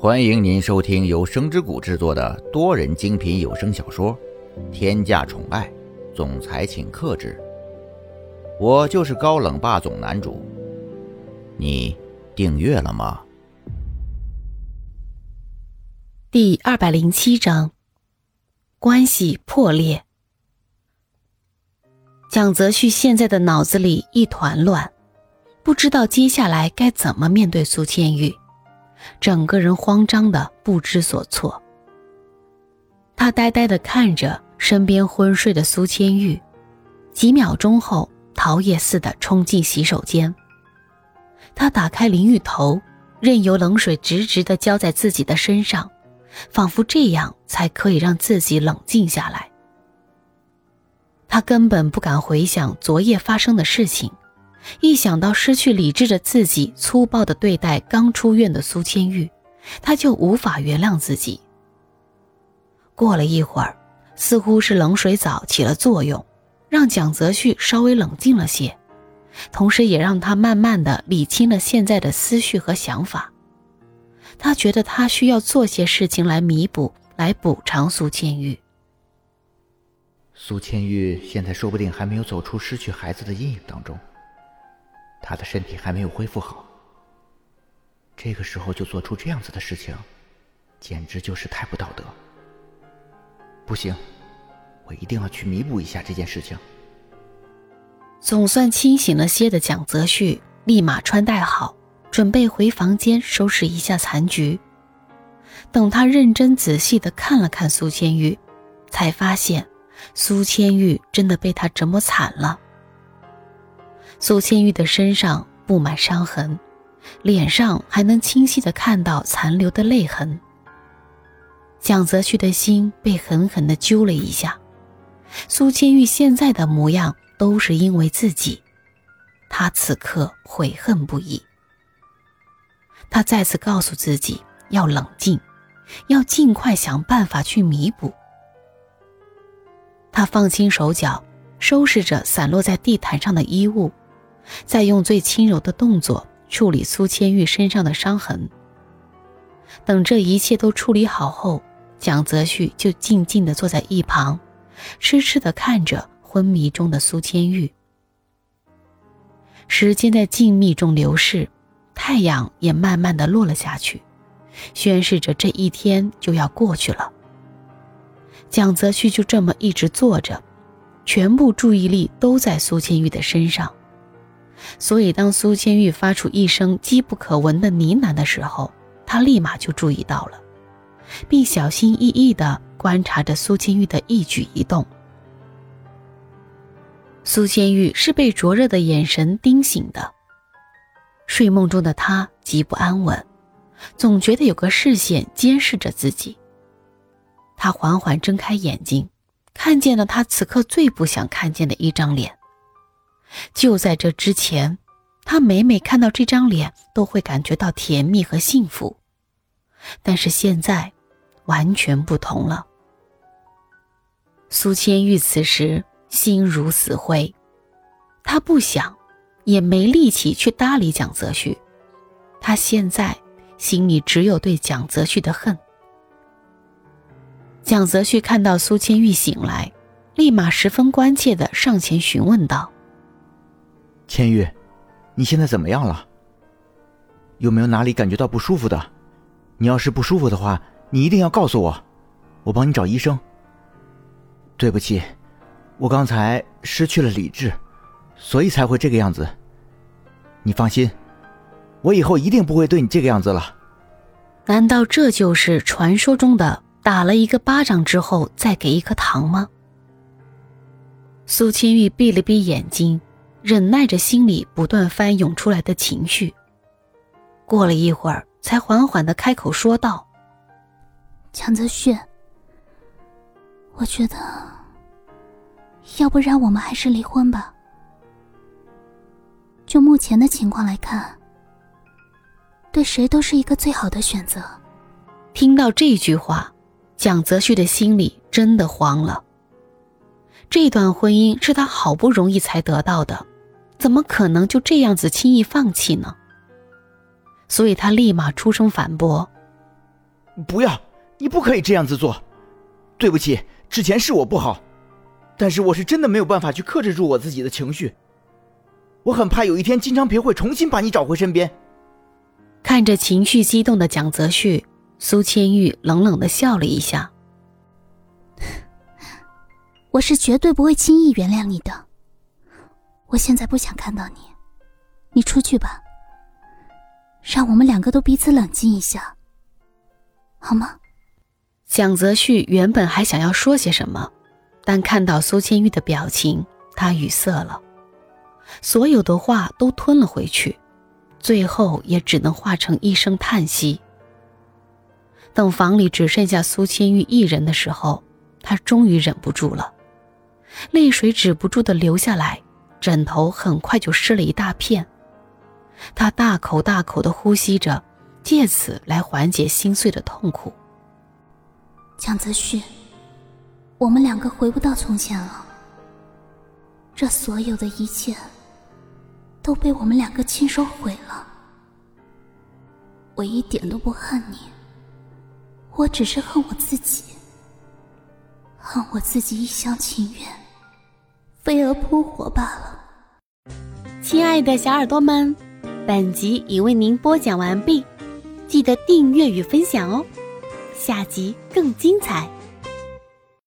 欢迎您收听由声之谷制作的多人精品有声小说《天价宠爱总裁请克制》，我就是高冷霸总男主。你订阅了吗？第二百零七章，关系破裂。蒋泽旭现在的脑子里一团乱，不知道接下来该怎么面对苏千玉。整个人慌张的不知所措。他呆呆的看着身边昏睡的苏千玉，几秒钟后，逃也似的冲进洗手间。他打开淋浴头，任由冷水直直的浇在自己的身上，仿佛这样才可以让自己冷静下来。他根本不敢回想昨夜发生的事情。一想到失去理智的自己粗暴的对待刚出院的苏千玉，他就无法原谅自己。过了一会儿，似乎是冷水澡起了作用，让蒋泽旭稍微冷静了些，同时也让他慢慢的理清了现在的思绪和想法。他觉得他需要做些事情来弥补，来补偿苏千玉。苏千玉现在说不定还没有走出失去孩子的阴影当中。他的身体还没有恢复好，这个时候就做出这样子的事情，简直就是太不道德。不行，我一定要去弥补一下这件事情。总算清醒了些的蒋泽旭立马穿戴好，准备回房间收拾一下残局。等他认真仔细的看了看苏千玉，才发现苏千玉真的被他折磨惨了。苏千玉的身上布满伤痕，脸上还能清晰的看到残留的泪痕。蒋泽旭的心被狠狠的揪了一下。苏千玉现在的模样都是因为自己，他此刻悔恨不已。他再次告诉自己要冷静，要尽快想办法去弥补。他放轻手脚，收拾着散落在地毯上的衣物。再用最轻柔的动作处理苏千玉身上的伤痕。等这一切都处理好后，蒋泽旭就静静地坐在一旁，痴痴地看着昏迷中的苏千玉。时间在静谧中流逝，太阳也慢慢地落了下去，宣示着这一天就要过去了。蒋泽旭就这么一直坐着，全部注意力都在苏千玉的身上。所以，当苏千玉发出一声机不可闻的呢喃的时候，他立马就注意到了，并小心翼翼地观察着苏千玉的一举一动。苏千玉是被灼热的眼神盯醒的，睡梦中的他极不安稳，总觉得有个视线监视着自己。他缓缓睁开眼睛，看见了他此刻最不想看见的一张脸。就在这之前，他每每看到这张脸，都会感觉到甜蜜和幸福。但是现在，完全不同了。苏千玉此时心如死灰，他不想，也没力气去搭理蒋泽旭。他现在心里只有对蒋泽旭的恨。蒋泽旭看到苏千玉醒来，立马十分关切的上前询问道。千玉，你现在怎么样了？有没有哪里感觉到不舒服的？你要是不舒服的话，你一定要告诉我，我帮你找医生。对不起，我刚才失去了理智，所以才会这个样子。你放心，我以后一定不会对你这个样子了。难道这就是传说中的打了一个巴掌之后再给一颗糖吗？苏千玉闭了闭眼睛。忍耐着心里不断翻涌出来的情绪，过了一会儿，才缓缓的开口说道：“蒋泽旭，我觉得，要不然我们还是离婚吧。就目前的情况来看，对谁都是一个最好的选择。”听到这句话，蒋泽旭的心里真的慌了。这段婚姻是他好不容易才得到的，怎么可能就这样子轻易放弃呢？所以他立马出声反驳：“不要，你不可以这样子做。对不起，之前是我不好，但是我是真的没有办法去克制住我自己的情绪。我很怕有一天金昌平会重新把你找回身边。看着情绪激动的蒋泽旭，苏千玉冷冷的笑了一下。我是绝对不会轻易原谅你的。我现在不想看到你，你出去吧。让我们两个都彼此冷静一下，好吗？蒋泽旭原本还想要说些什么，但看到苏千玉的表情，他语塞了，所有的话都吞了回去，最后也只能化成一声叹息。等房里只剩下苏千玉一人的时候，他终于忍不住了，泪水止不住的流下来，枕头很快就湿了一大片。他大口大口的呼吸着，借此来缓解心碎的痛苦。蒋泽旭，我们两个回不到从前了。这所有的一切都被我们两个亲手毁了。我一点都不恨你，我只是恨我自己，恨我自己一厢情愿，飞蛾扑火罢了。亲爱的小耳朵们，本集已为您播讲完毕，记得订阅与分享哦。下集更精彩。